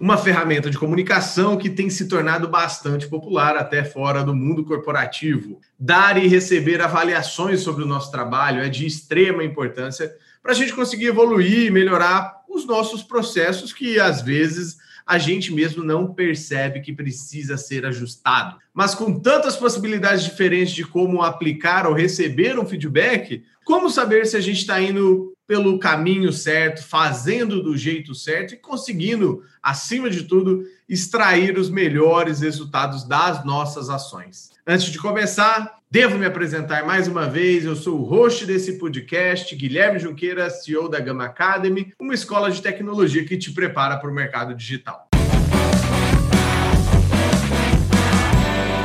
uma ferramenta de comunicação que tem se tornado bastante popular até fora do mundo corporativo. Dar e receber avaliações sobre o nosso trabalho é de extrema importância para a gente conseguir evoluir e melhorar os nossos processos que às vezes a gente mesmo não percebe que precisa ser ajustado. Mas com tantas possibilidades diferentes de como aplicar ou receber um feedback, como saber se a gente está indo pelo caminho certo, fazendo do jeito certo e conseguindo, acima de tudo, extrair os melhores resultados das nossas ações? Antes de começar, devo me apresentar mais uma vez. Eu sou o host desse podcast, Guilherme Junqueira, CEO da Gama Academy, uma escola de tecnologia que te prepara para o mercado digital.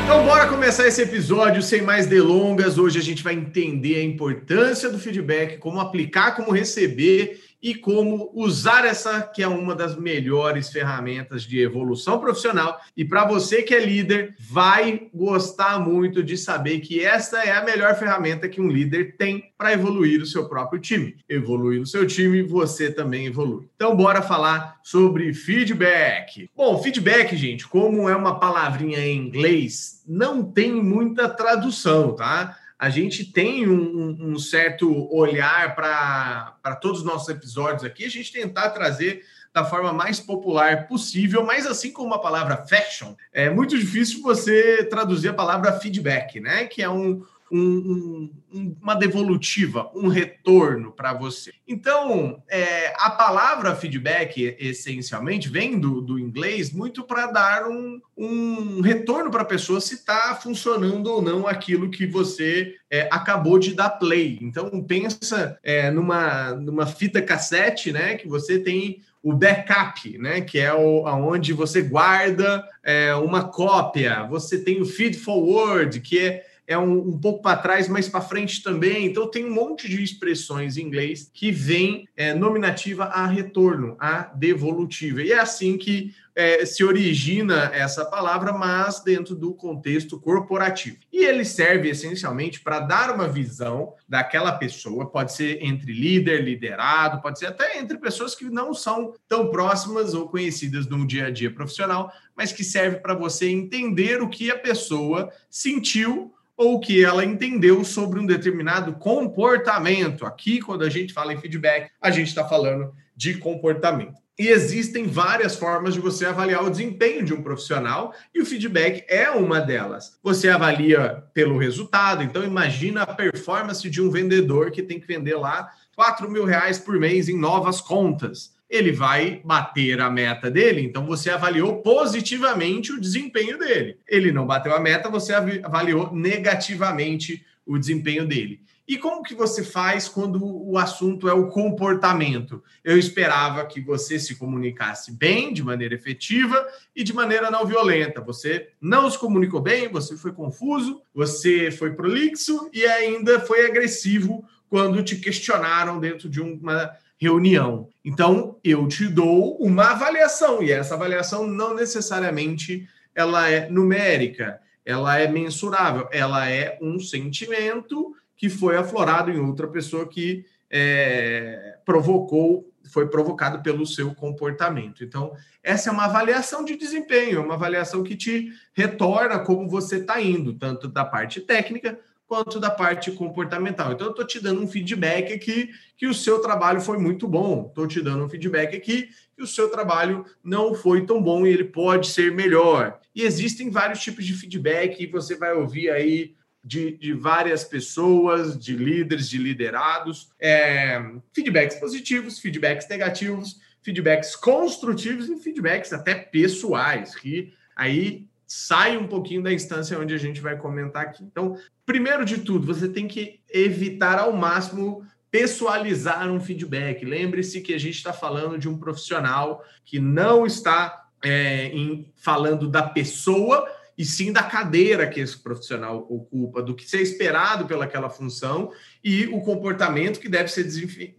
Então, bora começar esse episódio sem mais delongas. Hoje a gente vai entender a importância do feedback, como aplicar, como receber e como usar essa que é uma das melhores ferramentas de evolução profissional. E para você que é líder, vai gostar muito de saber que essa é a melhor ferramenta que um líder tem para evoluir o seu próprio time. Evoluir o seu time, você também evolui. Então, bora falar sobre feedback. Bom, feedback, gente, como é uma palavrinha em inglês, não tem muita tradução, tá? A gente tem um, um certo olhar para todos os nossos episódios aqui, a gente tentar trazer da forma mais popular possível, mas assim como a palavra fashion, é muito difícil você traduzir a palavra feedback, né? Que é um, um, um, uma devolutiva, um retorno para você. Então, é, a palavra feedback, essencialmente, vem do, do inglês muito para dar um, um retorno para a pessoa se está funcionando ou não aquilo que você é, acabou de dar play. Então, pensa é, numa, numa fita cassete, né? Que você tem o backup, né, que é o, aonde você guarda é, uma cópia. Você tem o feed forward, que é é um, um pouco para trás, mas para frente também. Então, tem um monte de expressões em inglês que vem é, nominativa a retorno, a devolutiva. E é assim que é, se origina essa palavra, mas dentro do contexto corporativo. E ele serve essencialmente para dar uma visão daquela pessoa, pode ser entre líder, liderado, pode ser até entre pessoas que não são tão próximas ou conhecidas no dia a dia profissional, mas que serve para você entender o que a pessoa sentiu ou que ela entendeu sobre um determinado comportamento. Aqui, quando a gente fala em feedback, a gente está falando de comportamento. E existem várias formas de você avaliar o desempenho de um profissional e o feedback é uma delas. Você avalia pelo resultado, então imagina a performance de um vendedor que tem que vender lá 4 mil reais por mês em novas contas ele vai bater a meta dele, então você avaliou positivamente o desempenho dele. Ele não bateu a meta, você avaliou negativamente o desempenho dele. E como que você faz quando o assunto é o comportamento? Eu esperava que você se comunicasse bem, de maneira efetiva e de maneira não violenta. Você não se comunicou bem, você foi confuso, você foi prolixo e ainda foi agressivo quando te questionaram dentro de uma reunião. Então, eu te dou uma avaliação e essa avaliação não necessariamente ela é numérica, ela é mensurável, ela é um sentimento que foi aflorado em outra pessoa que é, provocou, foi provocado pelo seu comportamento. Então, essa é uma avaliação de desempenho, é uma avaliação que te retorna como você está indo, tanto da parte técnica quanto da parte comportamental. Então, eu estou te dando um feedback aqui que o seu trabalho foi muito bom. Estou te dando um feedback aqui que o seu trabalho não foi tão bom e ele pode ser melhor. E existem vários tipos de feedback, e você vai ouvir aí de, de várias pessoas, de líderes, de liderados, é, feedbacks positivos, feedbacks negativos, feedbacks construtivos e feedbacks até pessoais, que aí sai um pouquinho da instância onde a gente vai comentar aqui. Então, primeiro de tudo, você tem que evitar ao máximo pessoalizar um feedback. Lembre-se que a gente está falando de um profissional que não está é, em, falando da pessoa e sim da cadeira que esse profissional ocupa, do que ser esperado pelaquela função e o comportamento que deve ser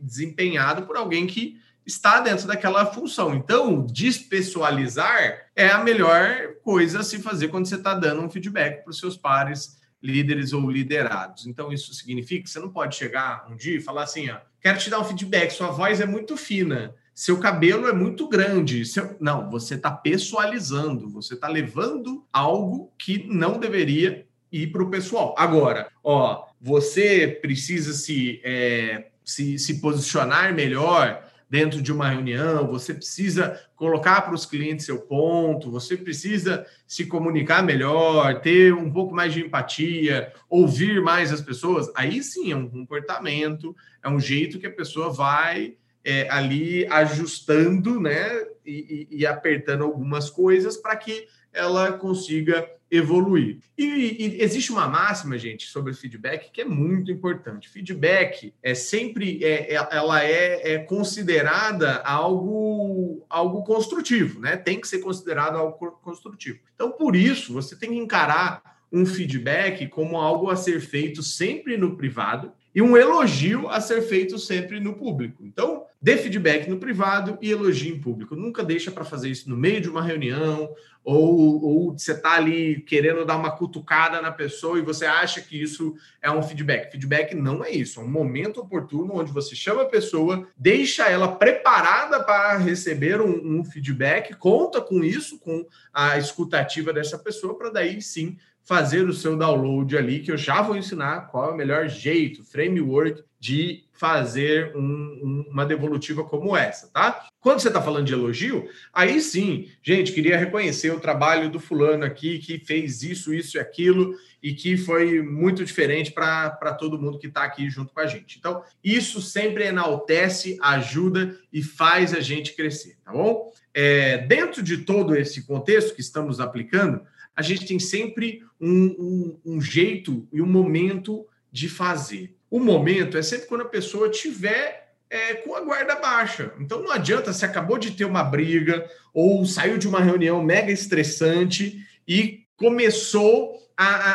desempenhado por alguém que está dentro daquela função. Então, despessoalizar é a melhor coisa a se fazer quando você está dando um feedback para os seus pares, líderes ou liderados. Então, isso significa que você não pode chegar um dia e falar assim: ó, quero te dar um feedback, sua voz é muito fina, seu cabelo é muito grande. Seu... Não, você está pessoalizando, você está levando algo que não deveria ir para o pessoal. Agora, ó, você precisa se, é, se, se posicionar melhor dentro de uma reunião, você precisa colocar para os clientes seu ponto, você precisa se comunicar melhor, ter um pouco mais de empatia, ouvir mais as pessoas. Aí sim é um comportamento, é um jeito que a pessoa vai é, ali ajustando, né, e, e, e apertando algumas coisas para que ela consiga evoluir. E, e, existe uma máxima, gente, sobre feedback que é muito importante. Feedback é sempre é, é, ela é, é, considerada algo algo construtivo, né? Tem que ser considerado algo construtivo. Então, por isso, você tem que encarar um feedback como algo a ser feito sempre no privado e um elogio a ser feito sempre no público. Então, dê feedback no privado e elogie em público. Nunca deixa para fazer isso no meio de uma reunião ou, ou você está ali querendo dar uma cutucada na pessoa e você acha que isso é um feedback. Feedback não é isso, é um momento oportuno onde você chama a pessoa, deixa ela preparada para receber um, um feedback, conta com isso, com a escutativa dessa pessoa, para daí sim fazer o seu download ali, que eu já vou ensinar qual é o melhor jeito, framework de fazer um, um, uma devolutiva como essa, tá? Quando você está falando de elogio, aí sim, gente, queria reconhecer o trabalho do fulano aqui que fez isso, isso e aquilo e que foi muito diferente para todo mundo que está aqui junto com a gente. Então, isso sempre enaltece, ajuda e faz a gente crescer, tá bom? É, dentro de todo esse contexto que estamos aplicando, a gente tem sempre um, um, um jeito e um momento de fazer. O momento é sempre quando a pessoa tiver é, com a guarda baixa. Então não adianta se acabou de ter uma briga ou saiu de uma reunião mega estressante e começou a, a,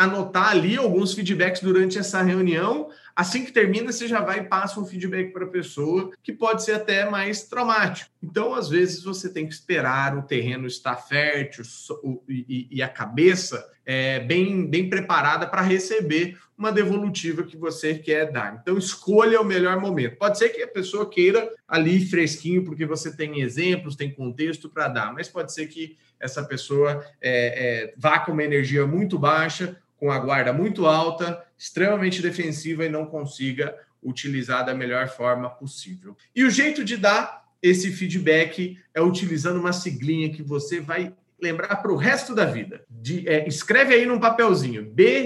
a anotar ali alguns feedbacks durante essa reunião Assim que termina, você já vai e passa um feedback para a pessoa, que pode ser até mais traumático. Então, às vezes, você tem que esperar o terreno estar fértil e, e a cabeça é, bem, bem preparada para receber uma devolutiva que você quer dar. Então, escolha o melhor momento. Pode ser que a pessoa queira ali fresquinho, porque você tem exemplos, tem contexto para dar, mas pode ser que essa pessoa é, é, vá com uma energia muito baixa, com a guarda muito alta, extremamente defensiva e não consiga utilizar da melhor forma possível. E o jeito de dar esse feedback é utilizando uma siglinha que você vai lembrar para o resto da vida. De, é, escreve aí num papelzinho: B-I-O-S,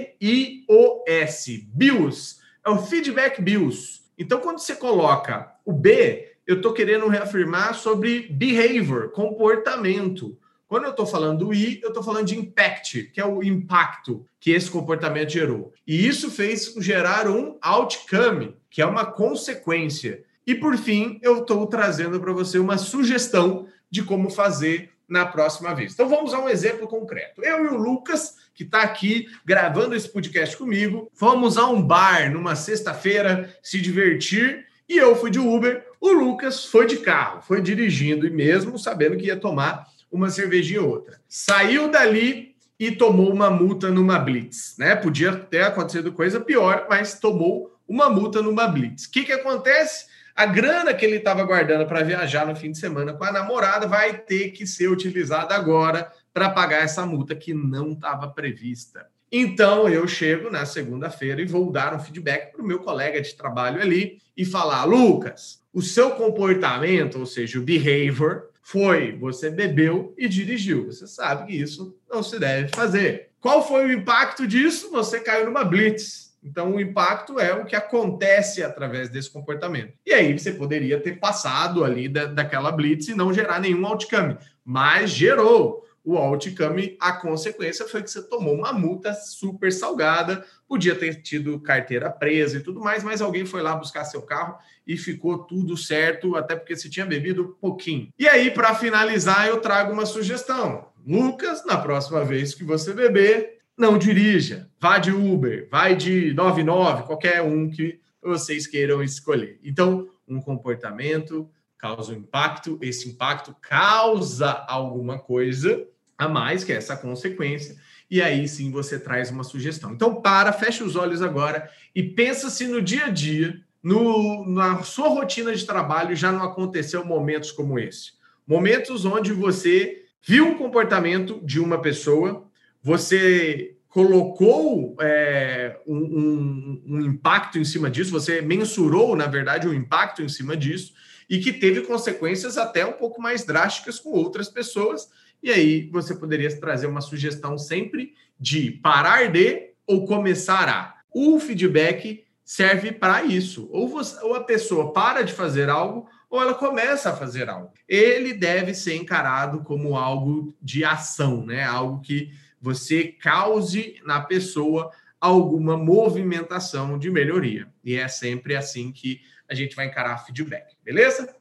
BIOS. É o feedback BIOS. Então, quando você coloca o B, eu estou querendo reafirmar sobre behavior, comportamento. Quando eu estou falando do I, eu estou falando de impact, que é o impacto que esse comportamento gerou. E isso fez gerar um outcome, que é uma consequência. E por fim, eu estou trazendo para você uma sugestão de como fazer na próxima vez. Então vamos a um exemplo concreto. Eu e o Lucas, que está aqui gravando esse podcast comigo, fomos a um bar numa sexta-feira se divertir e eu fui de Uber. O Lucas foi de carro, foi dirigindo e mesmo sabendo que ia tomar uma cervejinha ou outra. Saiu dali e tomou uma multa numa blitz, né? Podia ter acontecido coisa pior, mas tomou uma multa numa blitz. O que, que acontece? A grana que ele estava guardando para viajar no fim de semana com a namorada vai ter que ser utilizada agora para pagar essa multa que não estava prevista. Então eu chego na segunda-feira e vou dar um feedback para o meu colega de trabalho ali e falar: Lucas, o seu comportamento, ou seja, o behavior, foi você bebeu e dirigiu. Você sabe que isso não se deve fazer. Qual foi o impacto disso? Você caiu numa blitz. Então, o impacto é o que acontece através desse comportamento. E aí, você poderia ter passado ali da, daquela blitz e não gerar nenhum outcome, mas gerou o outcome, a consequência foi que você tomou uma multa super salgada, podia ter tido carteira presa e tudo mais, mas alguém foi lá buscar seu carro e ficou tudo certo, até porque você tinha bebido pouquinho. E aí, para finalizar, eu trago uma sugestão. Lucas, na próxima vez que você beber, não dirija. Vá de Uber, vai de 99, qualquer um que vocês queiram escolher. Então, um comportamento causa um impacto, esse impacto causa alguma coisa a mais, que é essa consequência, e aí sim você traz uma sugestão. Então, para, fecha os olhos agora e pensa se no dia a dia, no, na sua rotina de trabalho, já não aconteceu momentos como esse. Momentos onde você viu um comportamento de uma pessoa, você colocou é, um, um, um, impacto em cima disso, você mensurou, na verdade, o um impacto em cima disso, e que teve consequências até um pouco mais drásticas com outras pessoas. E aí você poderia trazer uma sugestão sempre de parar de ou começar a. O feedback serve para isso. Ou, você, ou a pessoa para de fazer algo, ou ela começa a fazer algo. Ele deve ser encarado como algo de ação, né? Algo que você cause na pessoa alguma movimentação de melhoria. E é sempre assim que a gente vai encarar feedback, beleza?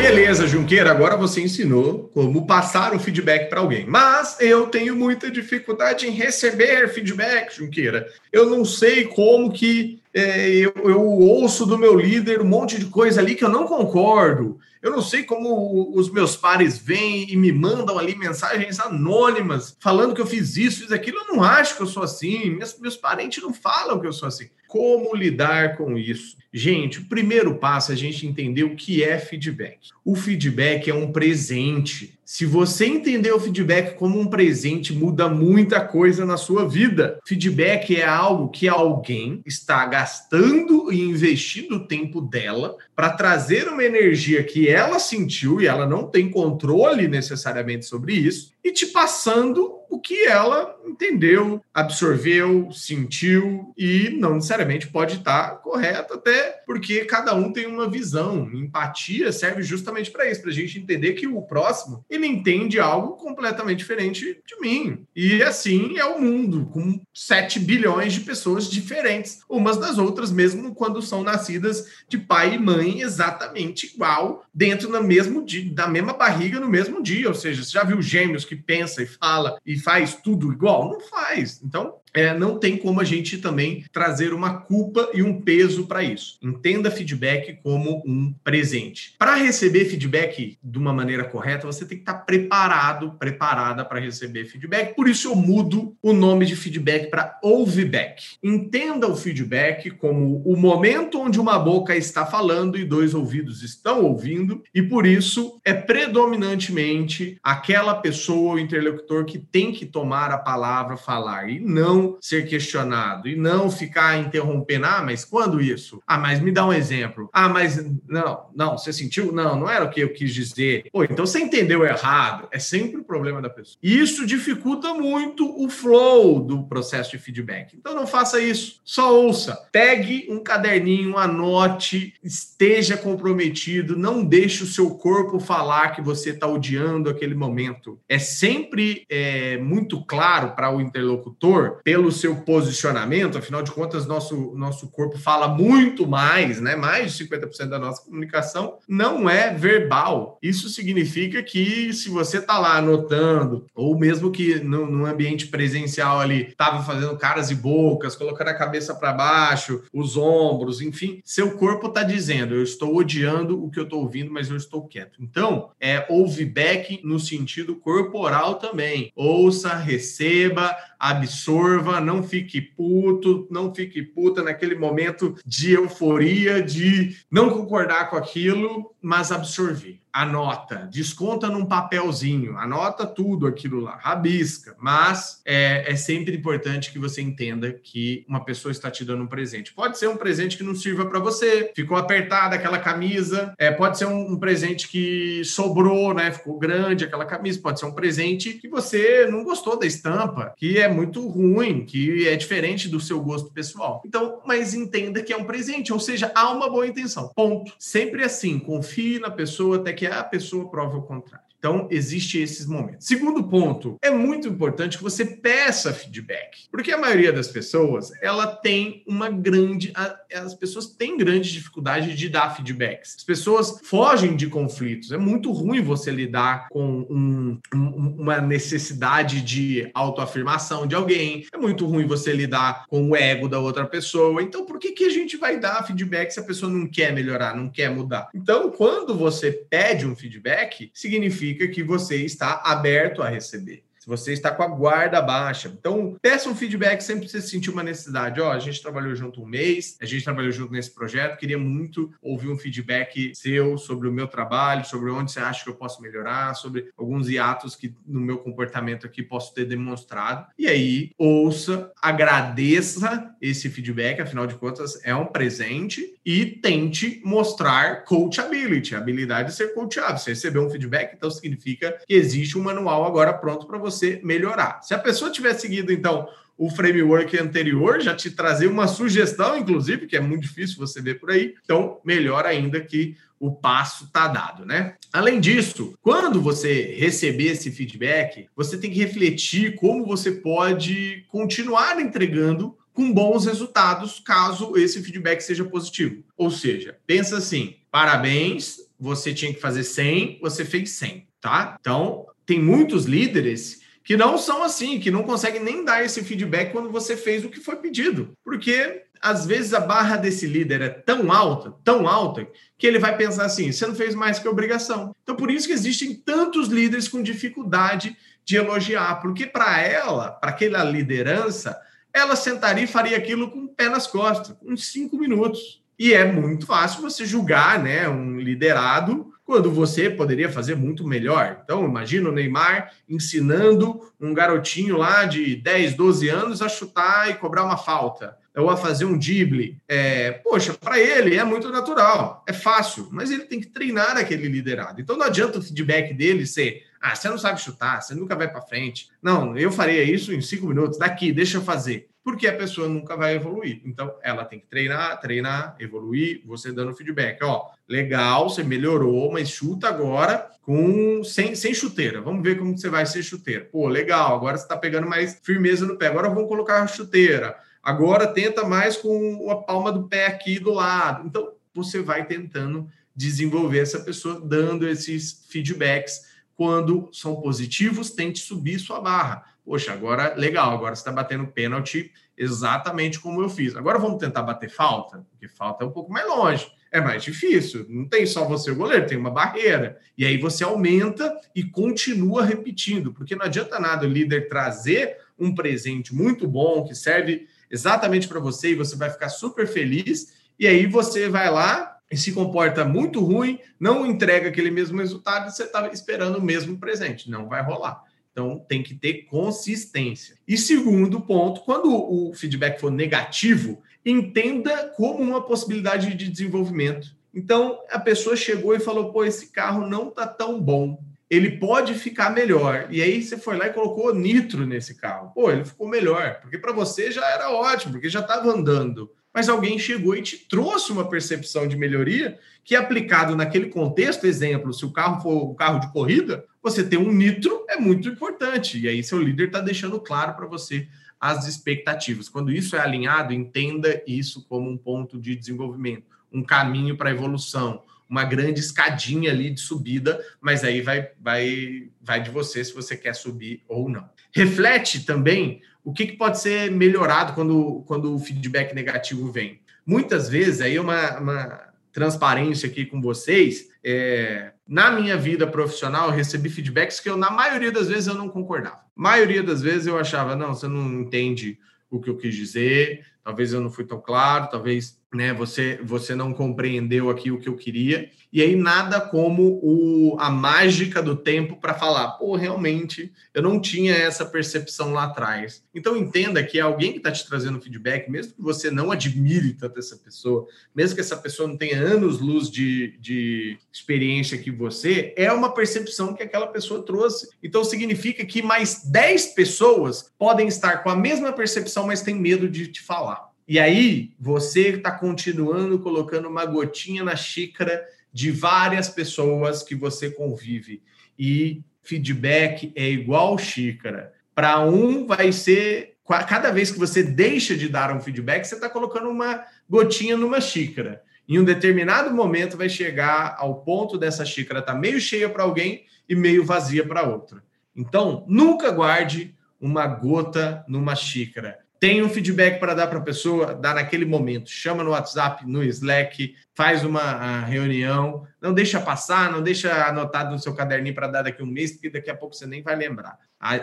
Beleza, Junqueira, agora você ensinou como passar o feedback para alguém. Mas eu tenho muita dificuldade em receber feedback, Junqueira. Eu não sei como que é, eu, eu, ouço do meu líder um monte de coisa ali que eu não concordo. Eu não sei como os meus pares vêm e me mandam ali mensagens anônimas falando que eu fiz isso, fiz aquilo. Eu não acho que eu sou assim. Meus, meus parentes não falam que eu sou assim. Como lidar com isso? Gente, o primeiro passo é a gente entender o que é feedback. O feedback é um presente. Se você entender o feedback como um presente, muda muita coisa na sua vida. Feedback é algo que alguém está gastando e investindo o tempo dela para trazer uma energia que ela sentiu e ela não tem controle necessariamente sobre isso e te passando o que ela entendeu, absorveu, sentiu e não necessariamente pode estar correto, até porque cada um tem uma visão. Empatia serve justamente para isso, para a gente entender que o próximo ele entende algo completamente diferente de mim. E assim é o mundo, com 7 bilhões de pessoas diferentes, umas das outras, mesmo quando são nascidas de pai e mãe exatamente igual, dentro da, mesmo da mesma barriga no mesmo dia. Ou seja, você já viu gêmeos que pensa e fala e faz tudo igual? Não faz. Então, é, não tem como a gente também trazer uma culpa e um peso para isso. Entenda feedback como um presente. Para receber feedback de uma maneira correta, você tem que estar tá preparado, preparada para receber feedback. Por isso eu mudo o nome de feedback para ouveback. Entenda o feedback como o momento onde uma boca está falando e dois ouvidos estão ouvindo, e por isso é predominantemente aquela pessoa, o interlocutor, que tem que tomar a palavra, falar, e não ser questionado e não ficar interrompendo. Ah, mas quando isso? Ah, mas me dá um exemplo. Ah, mas não, não, você sentiu? Não, não era o que eu quis dizer. Pô, então você entendeu errado. É sempre o problema da pessoa. Isso dificulta muito o flow do processo de feedback. Então não faça isso. Só ouça. Pegue um caderninho, anote, esteja comprometido, não deixe o seu corpo falar que você está odiando aquele momento. É sempre é, muito claro para o interlocutor pelo seu posicionamento, afinal de contas, nosso, nosso corpo fala muito mais, né? Mais de 50% da nossa comunicação não é verbal. Isso significa que se você está lá anotando, ou mesmo que no, no ambiente presencial ali estava fazendo caras e bocas, colocando a cabeça para baixo, os ombros, enfim, seu corpo está dizendo: eu estou odiando o que eu estou ouvindo, mas eu estou quieto. Então, é ouve back no sentido corporal também. Ouça, receba, absorva, não fique puto, não fique puta naquele momento de euforia, de não concordar com aquilo, mas absorver anota, desconta num papelzinho, anota tudo aquilo lá, rabisca. Mas é, é, sempre importante que você entenda que uma pessoa está te dando um presente. Pode ser um presente que não sirva para você, ficou apertada aquela camisa, é, pode ser um, um, presente que sobrou, né? Ficou grande aquela camisa, pode ser um presente que você não gostou da estampa, que é muito ruim, que é diferente do seu gosto pessoal. Então, mas entenda que é um presente, ou seja, há uma boa intenção. Ponto. Sempre assim, confie na pessoa até que a pessoa prova o contrário. Então, existe esses momentos. Segundo ponto, é muito importante que você peça feedback, porque a maioria das pessoas, ela tem uma grande, as pessoas têm grande dificuldade de dar feedbacks. As pessoas fogem de conflitos. É muito ruim você lidar com um, um, uma necessidade de autoafirmação de alguém. É muito ruim você lidar com o ego da outra pessoa. Então, por que, que a gente vai dar feedback se a pessoa não quer melhorar, não quer mudar? Então, quando você pede um feedback, significa que você está aberto a receber você está com a guarda baixa. Então, peça um feedback sempre que você sentir uma necessidade. Ó, oh, a gente trabalhou junto um mês, a gente trabalhou junto nesse projeto, queria muito ouvir um feedback seu sobre o meu trabalho, sobre onde você acha que eu posso melhorar, sobre alguns hiatos que no meu comportamento aqui posso ter demonstrado. E aí, ouça, agradeça esse feedback, afinal de contas, é um presente e tente mostrar coachability, a habilidade de ser coachável. Você recebeu um feedback, então significa que existe um manual agora pronto para você você melhorar. Se a pessoa tiver seguido, então, o framework anterior, já te trazer uma sugestão, inclusive, que é muito difícil você ver por aí, então, melhor ainda que o passo está dado, né? Além disso, quando você receber esse feedback, você tem que refletir como você pode continuar entregando com bons resultados, caso esse feedback seja positivo. Ou seja, pensa assim: parabéns, você tinha que fazer 100, você fez 100, tá? Então, tem muitos líderes que não são assim, que não conseguem nem dar esse feedback quando você fez o que foi pedido. Porque às vezes a barra desse líder é tão alta, tão alta, que ele vai pensar assim: você não fez mais que obrigação. Então, por isso que existem tantos líderes com dificuldade de elogiar, porque para ela, para aquela liderança, ela sentaria e faria aquilo com o pé nas costas, uns cinco minutos. E é muito fácil você julgar né, um liderado quando você poderia fazer muito melhor. Então, imagina o Neymar ensinando um garotinho lá de 10, 12 anos a chutar e cobrar uma falta, ou a fazer um drible. É, poxa, para ele é muito natural, é fácil, mas ele tem que treinar aquele liderado. Então, não adianta o feedback dele ser ah, você não sabe chutar, você nunca vai para frente. Não, eu faria isso em cinco minutos, daqui, deixa eu fazer porque a pessoa nunca vai evoluir. Então, ela tem que treinar, treinar, evoluir, você dando feedback. Ó, legal, você melhorou, mas chuta agora com sem, sem chuteira. Vamos ver como você vai ser chuteira. Pô, legal, agora você está pegando mais firmeza no pé. Agora vamos colocar a chuteira. Agora tenta mais com a palma do pé aqui do lado. Então, você vai tentando desenvolver essa pessoa, dando esses feedbacks. Quando são positivos, tente subir sua barra poxa, agora legal, agora você está batendo pênalti exatamente como eu fiz. Agora vamos tentar bater falta, porque falta é um pouco mais longe. É mais difícil, não tem só você o goleiro, tem uma barreira. E aí você aumenta e continua repetindo, porque não adianta nada o líder trazer um presente muito bom que serve exatamente para você e você vai ficar super feliz. E aí você vai lá e se comporta muito ruim, não entrega aquele mesmo resultado você está esperando o mesmo presente. Não vai rolar. Então, tem que ter consistência. E segundo ponto, quando o feedback for negativo, entenda como uma possibilidade de desenvolvimento. Então, a pessoa chegou e falou: pô, esse carro não tá tão bom. Ele pode ficar melhor. E aí você foi lá e colocou nitro nesse carro. Pô, ele ficou melhor. Porque para você já era ótimo, porque já estava andando mas alguém chegou e te trouxe uma percepção de melhoria que, aplicado naquele contexto, exemplo, se o carro for um carro de corrida, você ter um nitro é muito importante. E aí, seu líder está deixando claro para você as expectativas. Quando isso é alinhado, entenda isso como um ponto de desenvolvimento, um caminho para evolução, uma grande escadinha ali de subida, mas aí vai, vai, vai de você se você quer subir ou não. Reflete também o que, que pode ser melhorado quando, quando o feedback negativo vem. Muitas vezes, aí uma, uma transparência aqui com vocês, é, na minha vida profissional, eu recebi feedbacks que eu, na maioria das vezes, eu não concordava. maioria das vezes eu achava, não, você não entende o que eu quis dizer, talvez eu não fui tão claro, talvez né, você, você não compreendeu aqui o que eu queria. E aí nada como o, a mágica do tempo para falar, pô, realmente eu não tinha essa percepção lá atrás. Então entenda que é alguém que está te trazendo feedback, mesmo que você não admire tanto essa pessoa, mesmo que essa pessoa não tenha anos luz de, de experiência que você, é uma percepção que aquela pessoa trouxe. Então significa que mais 10 pessoas podem estar com a mesma percepção, mas têm medo de te falar. E aí você está continuando colocando uma gotinha na xícara de várias pessoas que você convive. e feedback é igual xícara. Para um, vai ser. Cada vez que você deixa de dar um feedback, você está colocando uma gotinha numa xícara. Em um determinado momento, vai chegar ao ponto dessa xícara estar tá meio cheia para alguém e meio vazia para outra. Então, nunca guarde uma gota numa xícara. Tem um feedback para dar para a pessoa, dá naquele momento. Chama no WhatsApp, no Slack, faz uma reunião. Não deixa passar, não deixa anotado no seu caderninho para dar daqui um mês, porque daqui a pouco você nem vai lembrar.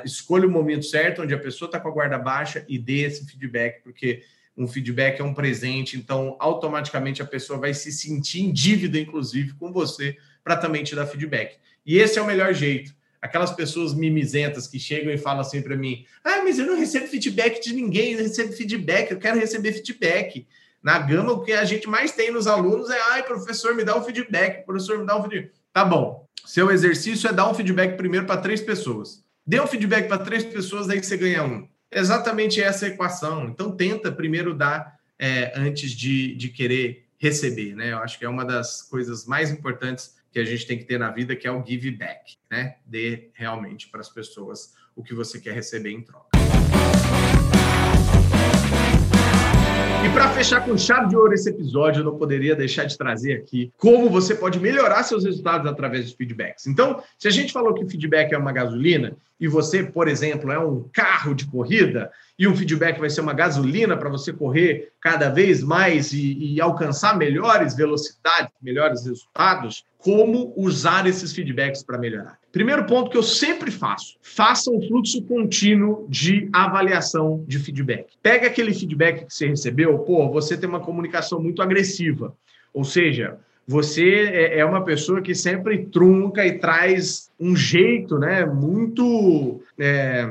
Escolha o momento certo, onde a pessoa está com a guarda baixa e dê esse feedback, porque um feedback é um presente, então automaticamente a pessoa vai se sentir em dívida, inclusive, com você, para também te dar feedback. E esse é o melhor jeito aquelas pessoas mimizentas que chegam e falam assim para mim: ah, mas eu não recebo feedback de ninguém, eu recebo feedback, eu quero receber feedback. Na gama, o que a gente mais tem nos alunos é: ai, professor, me dá um feedback, professor, me dá um feedback. Tá bom. Seu exercício é dar um feedback primeiro para três pessoas. Dê um feedback para três pessoas, aí você ganha um. Exatamente essa equação. Então, tenta primeiro dar é, antes de, de querer receber, né? Eu acho que é uma das coisas mais importantes que a gente tem que ter na vida, que é o give back, né? Dê realmente para as pessoas o que você quer receber em troca. E para fechar com chave de ouro esse episódio, eu não poderia deixar de trazer aqui como você pode melhorar seus resultados através dos feedbacks. Então, se a gente falou que o feedback é uma gasolina e você, por exemplo, é um carro de corrida e um feedback vai ser uma gasolina para você correr cada vez mais e, e alcançar melhores velocidades, melhores resultados, como usar esses feedbacks para melhorar? Primeiro ponto que eu sempre faço: faça um fluxo contínuo de avaliação de feedback. Pega aquele feedback que você recebeu, pô, você tem uma comunicação muito agressiva. Ou seja, você é, é uma pessoa que sempre trunca e traz um jeito né, muito é,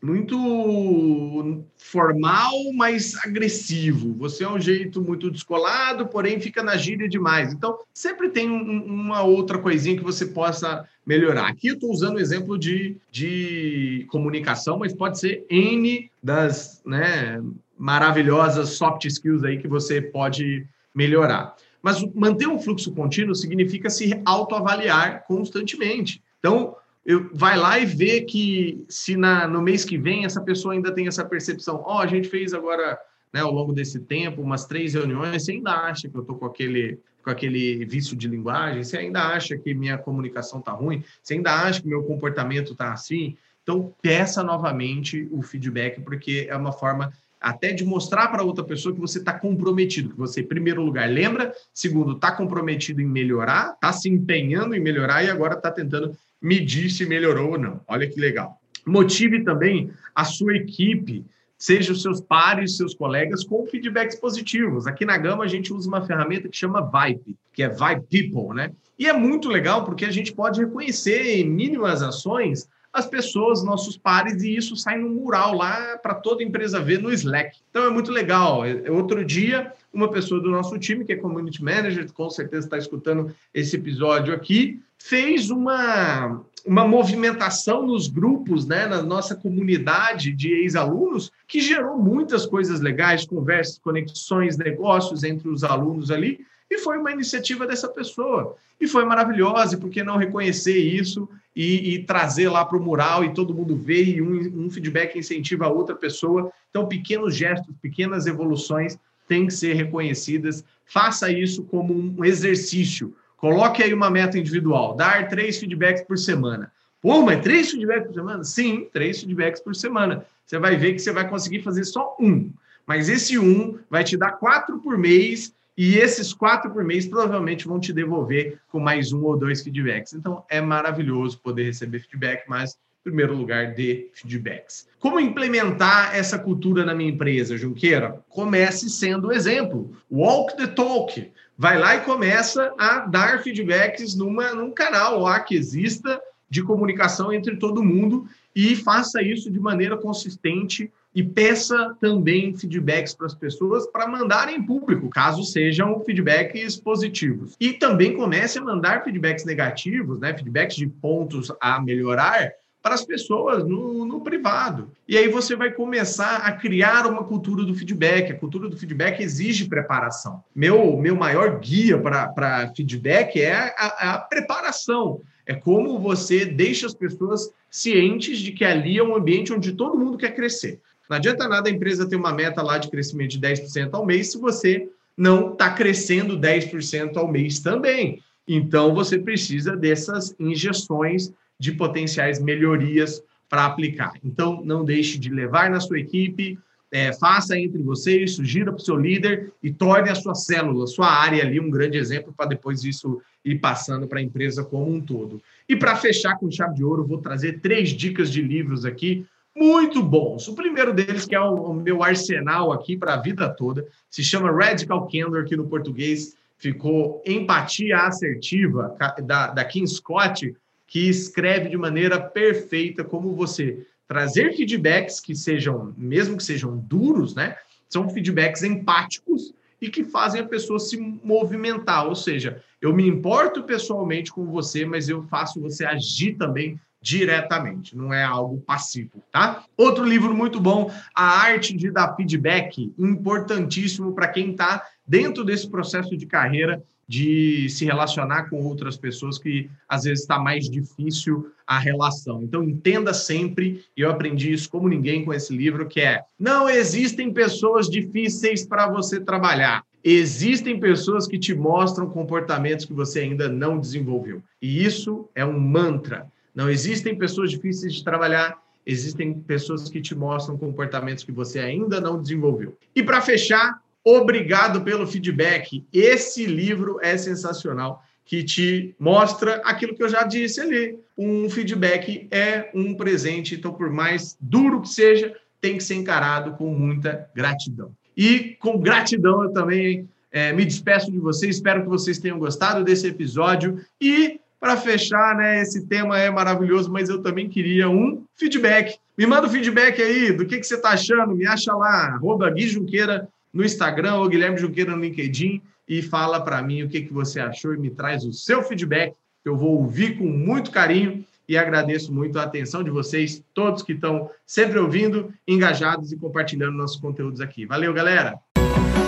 muito formal, mas agressivo. Você é um jeito muito descolado, porém fica na gíria demais. Então, sempre tem um, uma outra coisinha que você possa melhorar. Aqui eu estou usando o exemplo de, de comunicação, mas pode ser N das né, maravilhosas soft skills aí que você pode melhorar. Mas manter um fluxo contínuo significa se autoavaliar constantemente. Então, eu, vai lá e vê que se na, no mês que vem essa pessoa ainda tem essa percepção, ó, oh, a gente fez agora, né, ao longo desse tempo, umas três reuniões, você ainda acha que eu tô com aquele, com aquele vício de linguagem, você ainda acha que minha comunicação tá ruim, você ainda acha que meu comportamento tá assim, então peça novamente o feedback, porque é uma forma até de mostrar para outra pessoa que você está comprometido, que você, em primeiro lugar, lembra, segundo, está comprometido em melhorar, está se empenhando em melhorar e agora está tentando medir se melhorou ou não. Olha que legal. Motive também a sua equipe, seja os seus pares, seus colegas, com feedbacks positivos. Aqui na Gama a gente usa uma ferramenta que chama Vibe, que é Vibe People, né? E é muito legal porque a gente pode reconhecer em mínimas ações as pessoas, nossos pares, e isso sai no mural lá para toda empresa ver no Slack. Então é muito legal. Outro dia, uma pessoa do nosso time, que é community manager, com certeza está escutando esse episódio aqui, fez uma, uma movimentação nos grupos, né, na nossa comunidade de ex-alunos, que gerou muitas coisas legais, conversas, conexões, negócios entre os alunos ali, e foi uma iniciativa dessa pessoa. E foi maravilhosa, e por que não reconhecer isso e, e trazer lá para o mural e todo mundo ver e um, um feedback incentiva a outra pessoa. Então, pequenos gestos, pequenas evoluções têm que ser reconhecidas. Faça isso como um exercício Coloque aí uma meta individual, dar três feedbacks por semana. Pô, mas três feedbacks por semana? Sim, três feedbacks por semana. Você vai ver que você vai conseguir fazer só um. Mas esse um vai te dar quatro por mês, e esses quatro por mês provavelmente vão te devolver com mais um ou dois feedbacks. Então é maravilhoso poder receber feedback, mas em primeiro lugar, de feedbacks. Como implementar essa cultura na minha empresa, Junqueira? Comece sendo exemplo. Walk the talk vai lá e começa a dar feedbacks numa, num canal lá que exista de comunicação entre todo mundo e faça isso de maneira consistente e peça também feedbacks para as pessoas para mandar em público, caso sejam feedbacks positivos. E também comece a mandar feedbacks negativos, né, feedbacks de pontos a melhorar, para as pessoas no, no, privado. E aí você vai começar a criar uma cultura do feedback. A cultura do feedback exige preparação. Meu, meu maior guia para feedback é a, a preparação. É como você deixa as pessoas cientes de que ali é um ambiente onde todo mundo quer crescer. Não adianta nada a empresa ter uma meta lá de crescimento de 10% ao mês se você não está crescendo 10% ao mês também. Então, você precisa dessas injeções de potenciais melhorias para aplicar. Então, não deixe de levar na sua equipe, é, faça entre vocês, sugira para o seu líder e torne a sua célula, sua área ali um grande exemplo para depois isso ir passando para a empresa como um todo. E para fechar com chave de ouro, vou trazer três dicas de livros aqui muito bons. O primeiro deles, que é o, o meu arsenal aqui para a vida toda, se chama Radical Candor, que no português ficou Empatia Assertiva, da, da Kim Scott, que escreve de maneira perfeita como você trazer feedbacks que sejam, mesmo que sejam duros, né? São feedbacks empáticos e que fazem a pessoa se movimentar. Ou seja, eu me importo pessoalmente com você, mas eu faço você agir também diretamente, não é algo passivo, tá? Outro livro muito bom, A Arte de Dar Feedback, importantíssimo para quem está dentro desse processo de carreira de se relacionar com outras pessoas que às vezes está mais difícil a relação. Então entenda sempre, e eu aprendi isso como ninguém com esse livro, que é: não existem pessoas difíceis para você trabalhar. Existem pessoas que te mostram comportamentos que você ainda não desenvolveu. E isso é um mantra. Não existem pessoas difíceis de trabalhar, existem pessoas que te mostram comportamentos que você ainda não desenvolveu. E para fechar, obrigado pelo feedback. Esse livro é sensacional, que te mostra aquilo que eu já disse ali. Um feedback é um presente, então, por mais duro que seja, tem que ser encarado com muita gratidão. E com gratidão eu também é, me despeço de vocês. Espero que vocês tenham gostado desse episódio e para fechar, né? Esse tema é maravilhoso, mas eu também queria um feedback. Me manda um feedback aí do que, que você está achando. Me acha lá, arroba Gui Junqueira no Instagram ou Guilherme Junqueira no LinkedIn e fala para mim o que, que você achou e me traz o seu feedback. Eu vou ouvir com muito carinho e agradeço muito a atenção de vocês, todos que estão sempre ouvindo, engajados e compartilhando nossos conteúdos aqui. Valeu, galera!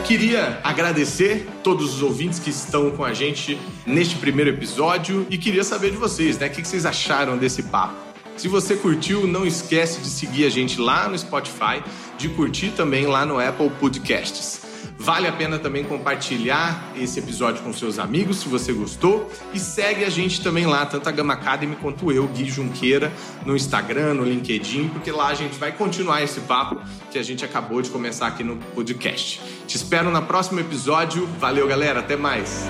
Queria agradecer todos os ouvintes que estão com a gente neste primeiro episódio e queria saber de vocês, né? O que vocês acharam desse papo? Se você curtiu, não esquece de seguir a gente lá no Spotify, de curtir também lá no Apple Podcasts. Vale a pena também compartilhar esse episódio com seus amigos, se você gostou. E segue a gente também lá, tanto a Gama Academy quanto eu, Gui Junqueira, no Instagram, no LinkedIn, porque lá a gente vai continuar esse papo que a gente acabou de começar aqui no podcast. Te espero no próximo episódio. Valeu, galera. Até mais.